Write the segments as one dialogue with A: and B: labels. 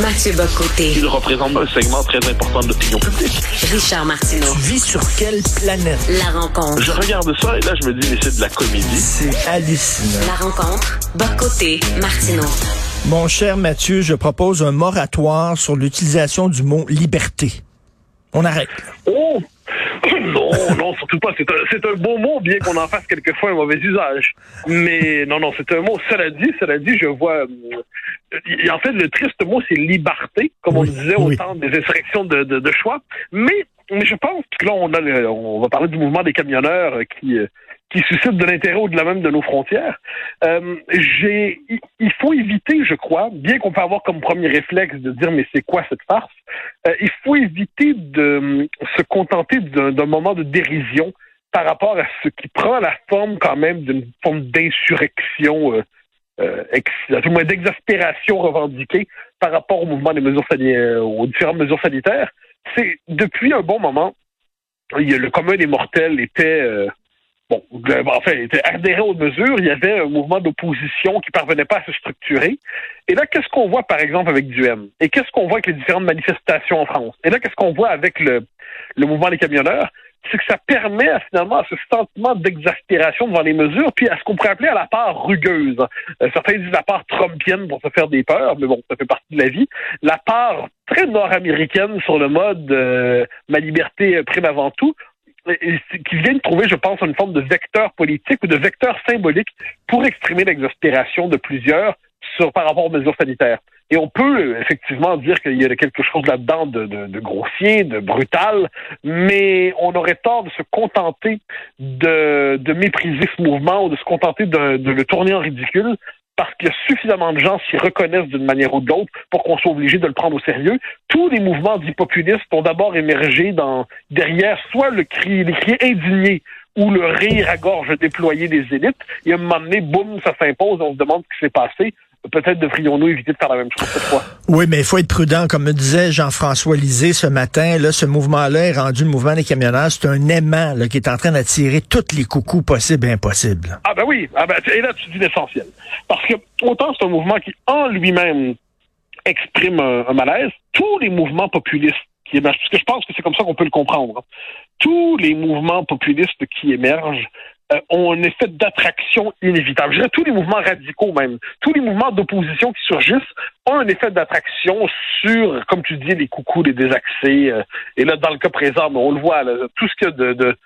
A: Mathieu Bocoté.
B: Il représente un segment très important de l'opinion publique.
A: Richard Martineau.
C: Tu vis sur quelle planète?
A: La rencontre.
B: Je regarde ça et là, je me dis, mais c'est de la comédie.
C: C'est hallucinant.
A: La rencontre. Bocoté. Martineau.
C: Mon cher Mathieu, je propose un moratoire sur l'utilisation du mot liberté. On arrête.
B: Oh! Non, non, surtout pas. C'est un, c'est un beau mot, bien qu'on en fasse quelquefois un mauvais usage. Mais non, non, c'est un mot. Cela dit, cela dit, je vois. euh, en fait, le triste mot, c'est liberté, comme on disait au
C: oui.
B: temps des insurrections de, de, de choix. Mais, mais je pense que là, on, a le- on va parler du mouvement des camionneurs euh, qui, euh, qui suscite de l'intérêt au-delà même de nos frontières. Euh, il- faut éviter, je crois, bien qu'on peut avoir comme premier réflexe de dire mais c'est quoi cette farce, euh, il faut éviter de euh, se contenter d'un, moment de dérision par rapport à ce qui prend la forme quand même d'une forme d'insurrection, euh, euh, moins d'exaspération revendiquée par rapport au mouvement des mesures sani- euh, aux différentes mesures sanitaires. C'est depuis un bon moment, le commun des mortels était euh, bon, euh, enfin, était adhéré aux mesures. Il y avait un mouvement d'opposition qui parvenait pas à se structurer. Et là, qu'est-ce qu'on voit, par exemple, avec Duhem? Et qu'est-ce qu'on voit avec les différentes manifestations en France? Et là, qu'est-ce qu'on voit avec le, mouvement des camionneurs? C'est que ça permet finalement à ce sentiment d'exaspération devant les mesures, puis à ce qu'on pourrait appeler à la part rugueuse. Euh, certains disent la part trumpienne pour se faire des peurs, mais bon, ça fait partie de la vie. La part très nord-américaine sur le mode euh, ma liberté euh, prime avant tout, qui vient de trouver, je pense, une forme de vecteur politique ou de vecteur symbolique pour exprimer l'exaspération de plusieurs sur, par rapport aux mesures sanitaires. Et on peut euh, effectivement dire qu'il y a quelque chose là-dedans de, de, de grossier, de brutal, mais on aurait tort de se contenter de, de mépriser ce mouvement ou de se contenter de le tourner en ridicule parce qu'il y a suffisamment de gens s'y reconnaissent d'une manière ou de l'autre pour qu'on soit obligé de le prendre au sérieux. Tous les mouvements dits populistes ont d'abord émergé derrière soit le cri, les cris indignés ou le rire à gorge déployé des élites. Et à un moment donné, boum, ça s'impose, on se demande ce qui s'est passé. Peut-être devrions-nous éviter de faire la même chose cette fois.
C: Oui, mais il faut être prudent. Comme me disait Jean-François Lisée ce matin, là, ce mouvement-là est rendu le mouvement des camionneurs. C'est un aimant là, qui est en train d'attirer toutes les coucous possibles et impossibles.
B: Ah ben oui, ah ben, et là tu dis l'essentiel. Parce que autant c'est un mouvement qui en lui-même exprime un, un malaise, tous les mouvements populistes qui émergent, parce que je pense que c'est comme ça qu'on peut le comprendre, hein. tous les mouvements populistes qui émergent euh, ont un effet d'attraction inévitable. Je dirais tous les mouvements radicaux même, tous les mouvements d'opposition qui surgissent ont un effet d'attraction sur, comme tu dis, les coucous, les désaxés. euh, et là, dans le cas présent, ben, on le voit, tout ce qu'il a de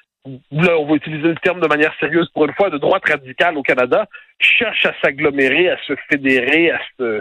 B: là, on va utiliser le terme de manière sérieuse pour une fois, de droite radicale au Canada, cherche à s'agglomérer, à se fédérer, à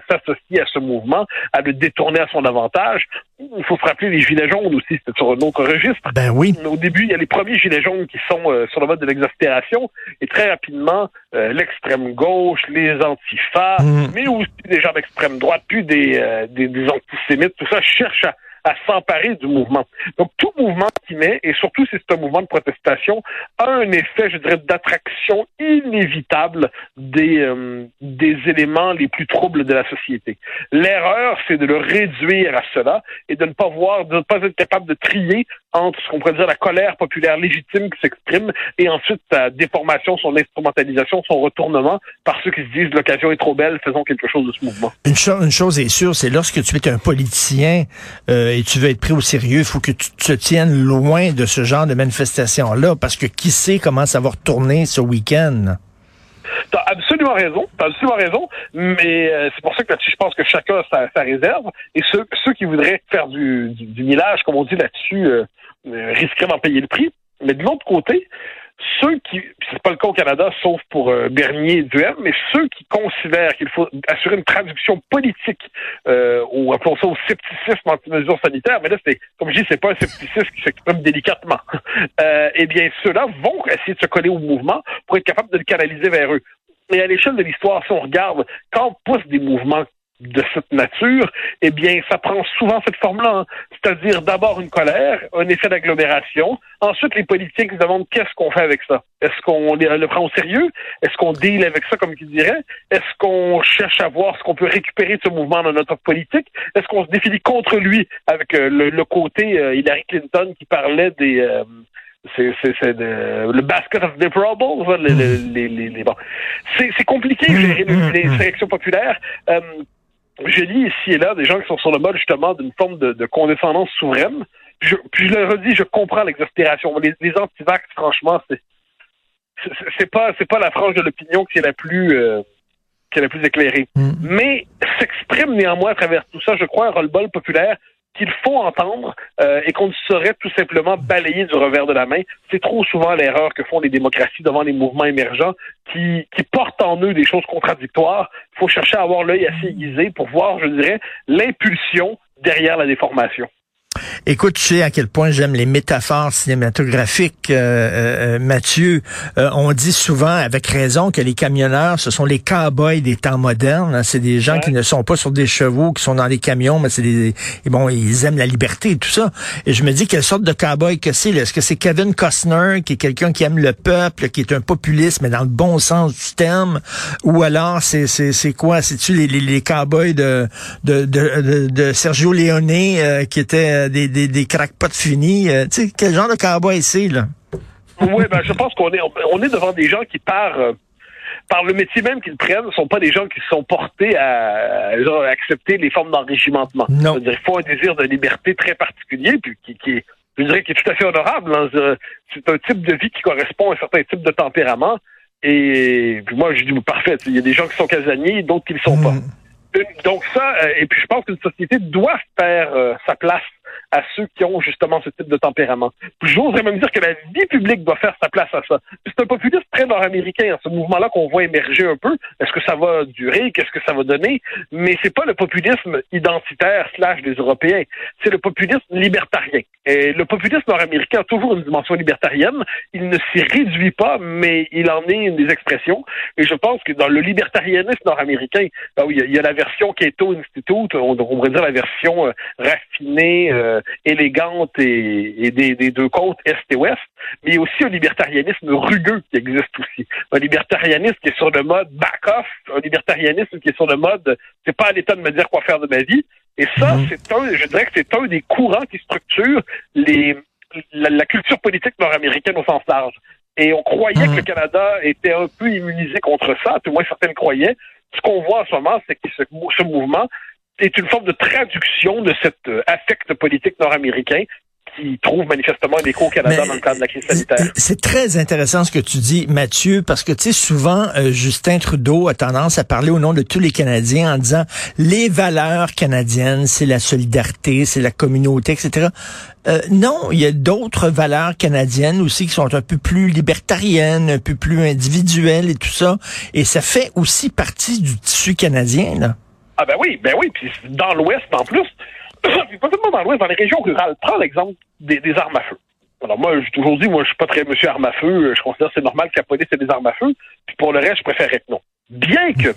B: s'associer à ce mouvement, à le détourner à son avantage. Il faut se rappeler les Gilets jaunes aussi, c'était sur un autre registre.
C: Ben oui.
B: Au début, il y a les premiers Gilets jaunes qui sont euh, sur le mode de l'exaspération, et très rapidement, euh, l'extrême gauche, les antifas,
C: Mm.
B: mais aussi des gens d'extrême droite, puis des, euh, des, des antisémites, tout ça cherche à, à s'emparer du mouvement. Donc, tout mouvement qui naît, et surtout si c'est un mouvement de protestation, a un effet, je dirais, d'attraction inévitable des, euh, des éléments les plus troubles de la société. L'erreur, c'est de le réduire à cela et de ne pas voir, de ne pas être capable de trier entre ce qu'on pourrait dire la colère populaire légitime qui s'exprime et ensuite sa déformation, son instrumentalisation, son retournement par ceux qui se disent l'occasion est trop belle, faisons quelque chose de ce mouvement.
C: Une, cho- une chose est sûre, c'est lorsque tu es un politicien euh, et tu veux être pris au sérieux, il faut que tu te tiennes loin de ce genre de manifestation-là, parce que qui sait comment ça va retourner ce week-end?
B: T'as absolument raison, t'as absolument raison, mais euh, c'est pour ça que là-dessus, je pense que chacun a sa, sa réserve, et ceux, ceux qui voudraient faire du, du, du millage, comme on dit là-dessus, euh, euh, risqueraient d'en payer le prix. Mais de l'autre côté, ceux qui, c'est pas le cas au Canada, sauf pour euh, Bernier et Duhem, mais ceux qui considèrent qu'il faut assurer une traduction politique, euh, ou appelons ça au scepticisme anti-mesures sanitaires, mais là, c'est, comme je dis, c'est pas un scepticisme qui s'exprime délicatement. Euh, eh bien, ceux-là vont essayer de se coller au mouvement pour être capables de le canaliser vers eux. Et à l'échelle de l'histoire, si on regarde, quand on pousse des mouvements de cette nature, eh bien, ça prend souvent cette forme-là. hein. C'est-à-dire d'abord une colère, un effet d'agglomération. Ensuite, les politiques se demandent qu'est-ce qu'on fait avec ça? Est-ce qu'on le prend au sérieux? Est-ce qu'on deal avec ça, comme qui dirait? Est-ce qu'on cherche à voir ce qu'on peut récupérer de ce mouvement dans notre politique? Est-ce qu'on se définit contre lui avec euh, le, le côté euh, Hillary Clinton qui parlait des... euh, c'est c'est c'est de- le basket of deplorables hein, les, les, les, les- les- bon c'est c'est compliqué gérer les, les réactions populaires euh, je lis ici et là des gens qui sont sur le mode justement d'une forme de, de condescendance souveraine. Puis je, puis je le redis je comprends l'exaspération. Les, les antivax franchement c'est c'est- c'est pas c'est pas la frange de l'opinion qui est la plus euh, qui est la plus éclairée.
C: Mm.
B: mais s'exprime néanmoins à travers tout ça je crois un roll-ball populaire qu'il faut entendre euh, et qu'on ne saurait tout simplement balayer du revers de la main. C'est trop souvent l'erreur que font les démocraties devant les mouvements émergents qui, portent en eux des choses contradictoires. Il faut chercher à avoir l'œil assez aiguisé pour voir, je dirais, l'impulsion derrière la déformation.
C: Écoute, tu sais à quel point j'aime les métaphores cinématographiques, euh, euh, Mathieu. Euh, on dit souvent, avec raison, que les camionneurs, ce sont les cow-boys des temps modernes. hein. C'est des gens
B: Ouais.
C: qui ne sont pas sur des chevaux, qui sont dans des camions, mais c'est des... bon, ils aiment la liberté et tout ça. Et je me dis, quelle sorte de cow-boy que c'est? Est-ce que c'est Kevin Costner, qui est quelqu'un qui aime le peuple, qui est un populiste, mais dans le bon sens du terme? Ou alors, c'est c'est c'est quoi? C'est-tu les, les, les cow-boys de, de, de, de, de Sergio Leone, euh, qui étaient euh, des, des, des crackpots finis? Euh, tu sais, quel genre de cow-boy c'est, là?
B: oui, ben, je pense qu'on est, on est devant des gens qui, par, euh, par le métier même qu'ils prennent, ne sont pas des gens qui sont portés à, à, genre, à accepter les formes d'enrichissement.
C: Non.
B: Il faut un désir de liberté très particulier, puis qui, qui est, je dirais, qui est tout à fait honorable. hein. C'est un type de vie qui correspond à un certain type de tempérament. Et puis moi, je dis parfait. Il y a des gens qui sont casaniers, d'autres qui ne le sont pas.
C: Mm.
B: Donc ça, et puis je pense qu'une société doit faire euh, sa place à ceux qui ont justement ce type de tempérament. J'oserais même dire que la vie publique doit faire sa place à ça. C'est un populisme très nord-américain, hein, ce mouvement-là qu'on voit émerger un peu. Est-ce que ça va durer? Qu'est-ce que ça va donner? Mais c'est pas le populisme identitaire slash des Européens. C'est le populisme libertarien. Et le populisme nord-américain a toujours une dimension libertarienne. Il ne s'y réduit pas, mais il en est une des expressions. Et je pense que dans le libertarianisme nord-américain, ah oui, il y a- la version Cato Institute, on, pourrait dire la version euh, raffinée, euh, élégante et, et des, des deux côtes est et ouest, mais il y a aussi un libertarianisme rugueux qui existe aussi. Un libertarianisme qui est sur le mode back-off, un libertarianisme qui est sur le mode c'est pas à l'État de me dire quoi faire de ma vie. Et ça,
C: Mhm.
B: c'est un, je dirais que c'est un des courants qui structure les, la, la culture politique nord-américaine au sens large. Et on croyait
C: Mhm.
B: que le Canada était un peu immunisé contre ça, tout moins certains le croyaient. Ce qu'on voit en ce moment, c'est que ce, ce mouvement est une forme de traduction de cet euh, affect politique nord-américain manifestement un écho au Canada
C: Mais
B: dans le cadre de la crise sanitaire.
C: C'est très intéressant ce que tu dis, Mathieu, parce que tu sais souvent euh, Justin Trudeau a tendance à parler au nom de tous les Canadiens en disant les valeurs canadiennes, c'est la solidarité, c'est la communauté, etc. Euh, non, il y a d'autres valeurs canadiennes aussi qui sont un peu plus libertariennes, un peu plus individuelles et tout ça, et ça fait aussi partie du tissu canadien là.
B: Ah ben oui, ben oui, puis dans l'Ouest en plus, pas seulement dans l'Ouest, dans les régions rurales. Prends l'exemple des, armes à feu. Alors moi, j'ai toujours dit, moi, je suis pas très monsieur arme à feu. Je considère que c'est normal que la police ait des armes à feu. Puis pour le reste, je préférerais que non. Bien que,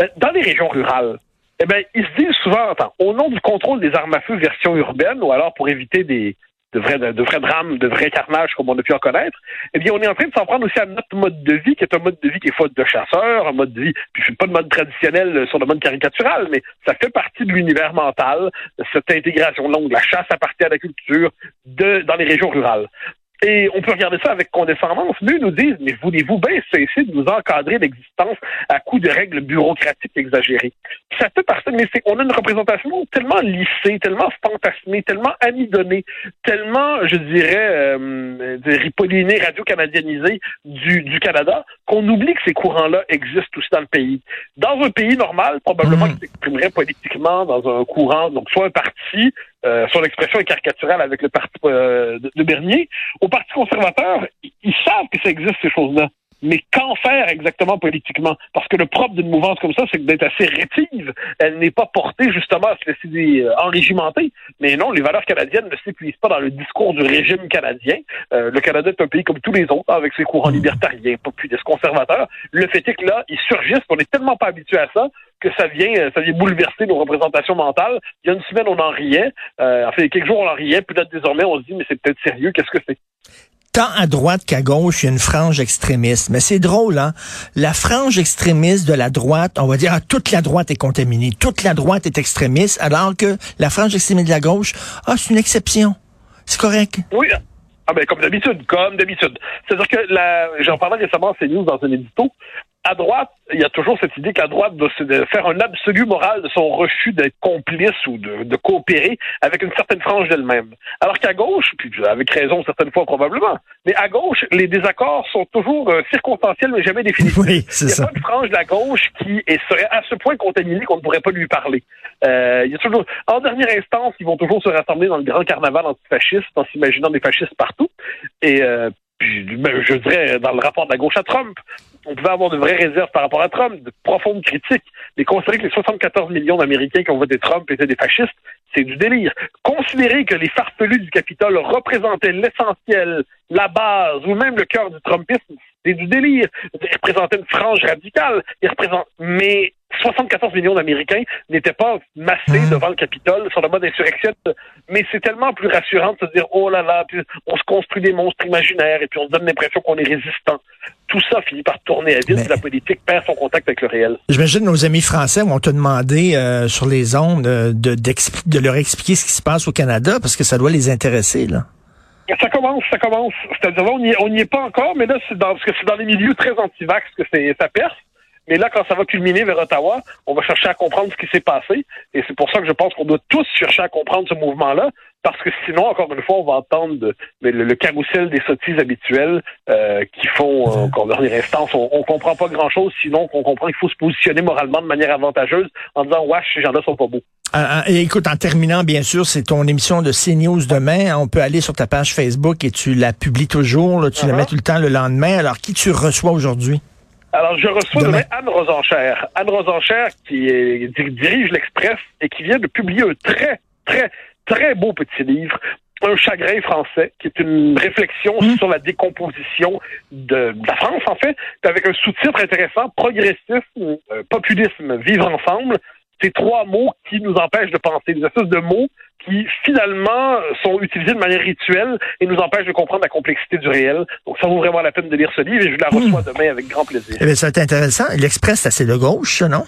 B: euh, dans les régions rurales, eh ben, ils se disent souvent, attends, au nom du contrôle des armes à feu version urbaine, ou alors pour éviter des de vrais, drames, de vrais carnages comme on a pu en connaître, eh bien, on est en train de s'en prendre aussi à notre mode de vie, qui est un mode de vie qui est faute de chasseurs, un mode de vie, puis je suis pas de mode traditionnel euh, sur le mode caricatural, mais ça fait partie de l'univers mental, cette intégration longue, la chasse appartient à la culture de, dans les régions rurales. Et on peut regarder ça avec condescendance. Mais eux nous disent, mais voulez-vous bien cesser de nous encadrer l'existence à coup de règles bureaucatiques exagérées? Ça fait partie, mais c'est, on a une représentation tellement lissée, tellement fantasmée, tellement amidonnée, tellement, je dirais, euh, ripollinée, radio-canadianisée du, du Canada, qu'on oublie que ces courants-là existent aussi dans le pays. Dans un pays normal, probablement
C: Mm.
B: qui s'exprimerait politiquement dans un courant, donc soit un parti, euh, son expression est caricaturale avec le parti euh, de, Bernier. Au Parti conservateur, ils savent que ça existe, ces choses-là. Mais qu'en faire exactement politiquement? Parce que le propre d'une mouvance comme ça, c'est d'être assez rétive. Elle n'est pas portée justement à se laisser euh, enrégimenter. Mais non, les valeurs canadiennes ne s'épuisent pas dans le discours du régime canadien. Euh, le Canada est un pays comme tous les autres, avec ses courants libertariens, populistes, conservateurs. Le fait est que là, ils surgissent. On n'est tellement pas habitué à ça que ça vient, euh, ça vient bouleverser nos représentations mentales. Il y a une semaine, on en riait. Euh, enfin, quelques jours, on en riait. Puis là, désormais, on se dit, mais c'est peut-être sérieux. Qu'est-ce que c'est?
C: Tant à droite qu'à gauche, il y a une frange extrémiste. Mais c'est drôle, hein? La frange extrémiste de la droite, on va dire, ah, toute la droite est contaminée, toute la droite est extrémiste, alors que la frange extrémiste de la gauche, ah, c'est une exception. C'est correct.
B: Oui. Ah ben comme d'habitude, comme d'habitude. C'est-à-dire que j'en parlais récemment à CNews dans un édito à droite, il y a toujours cette idée qu'à droite doit faire un absolu moral de son refus d'être complice ou de, coopérer avec une certaine frange d'elle-même. Alors qu'à gauche, puis avec raison certaines fois probablement, mais à gauche, les désaccords sont toujours euh, circonstanciels mais jamais définitifs.
C: Oui, c'est
B: il n'y a pas une frange de la gauche qui serait à ce point contaminée qu'on ne pourrait pas lui parler. Euh, il y a toujours, en dernière instance, ils vont toujours se rassembler dans le grand carnaval antifasciste en s'imaginant des fascistes partout. Et euh, puis, ben, je dirais, dans le rapport de la gauche à Trump, on pouvait avoir de vraies réserves par rapport à Trump, de profondes critiques. Mais considérer que les 74 millions d'Américains qui ont voté Trump étaient des fascistes, c'est du délire. Considérer que les farfelus du Capitole représentaient l'essentiel, la base ou même le cœur du Trumpisme, c'est du délire. Ils représentaient une frange radicale. Ils représentent... Mais 74 millions d'Américains n'étaient pas massés mmh. devant le Capitole sur le mode insurrection. Mais c'est tellement plus rassurant de se dire, oh là là, puis on se construit des monstres imaginaires et puis on se donne l'impression qu'on est résistant. Tout ça finit par tourner à vide si la politique perd son contact avec le réel.
C: J'imagine nos amis français vont te demander euh, sur les ondes euh, de, de leur expliquer ce qui se passe au Canada parce que ça doit les intéresser, là.
B: Ça commence, ça commence. C'est-à-dire, on n'y est pas encore, mais là, c'est dans, parce que c'est dans les milieux très anti-vax que c'est, ça perce. Mais là, quand ça va culminer vers Ottawa, on va chercher à comprendre ce qui s'est passé. Et c'est pour ça que je pense qu'on doit tous chercher à comprendre ce mouvement-là. Parce que sinon, encore une fois, on va entendre le, le, carrousel des sottises habituelles euh, qui font euh, qu'en dernière instance, on, on comprend pas grand-chose, sinon qu'on comprend qu'il faut se positionner moralement de manière avantageuse en disant « Wesh, ces gens-là sont pas beaux ».
C: Ah, et écoute, en terminant, bien sûr, c'est ton émission de CNews demain. On peut aller sur ta page Facebook et tu la publies toujours. tu la uh-huh. mets tout le temps le lendemain. Alors, qui tu reçois aujourd'hui?
B: Alors, je reçois demain, Anne Rosenchère. Anne Rosenchère qui dirige l'Express et qui vient de publier un très, très, très beau petit livre un chagrin français, qui est une réflexion mmh. sur la décomposition de, la France, en fait, avec un sous-titre intéressant, progressisme, euh, populisme, vivre ensemble. C'est trois mots qui nous empêchent de penser, des espèces de mots qui finalement sont utilisés de manière rituelle et nous empêchent de comprendre la complexité du réel. Donc ça vaut vraiment la peine de lire ce livre et je la reçois hmm. demain avec grand plaisir.
C: Eh bien, c'est intéressant. L'Express, c'est assez de gauche, non?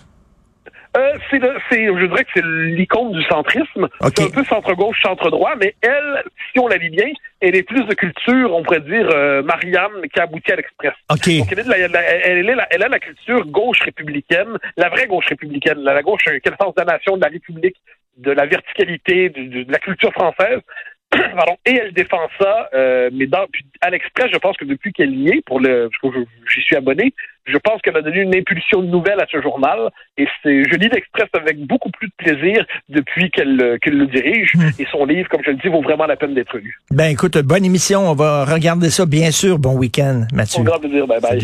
B: Euh, c'est, je dirais que c'est l'icône du centrisme. C'est un peu centre-gauche, centre-droit, mais elle, si on la lit bien, elle est plus de culture, on pourrait dire, euh, Marianne, qui aboutit à l'Express.
C: Okay.
B: Donc, elle, est elle, est la, elle a la culture gauche républicaine, la vraie gauche républicaine, la, gauche, quelle sens de la nation, de la République, de la verticalité, de, de la culture française. Pardon, et elle défend ça, euh, mais dans, à l'Express, je pense que depuis qu'elle y est, pour le, parce que j'y suis abonné, je pense qu'elle a donné une impulsion nouvelle à ce journal, et c'est, je lis l'Express avec beaucoup plus de plaisir depuis qu'elle, qu'elle le dirige, hmm. et son livre, comme je le dis, vaut vraiment la peine d'être lu.
C: Ben écoute, bonne émission, on va regarder ça bien sûr. Bon week-end, Mathieu.
B: Au grand plaisir, bye bye.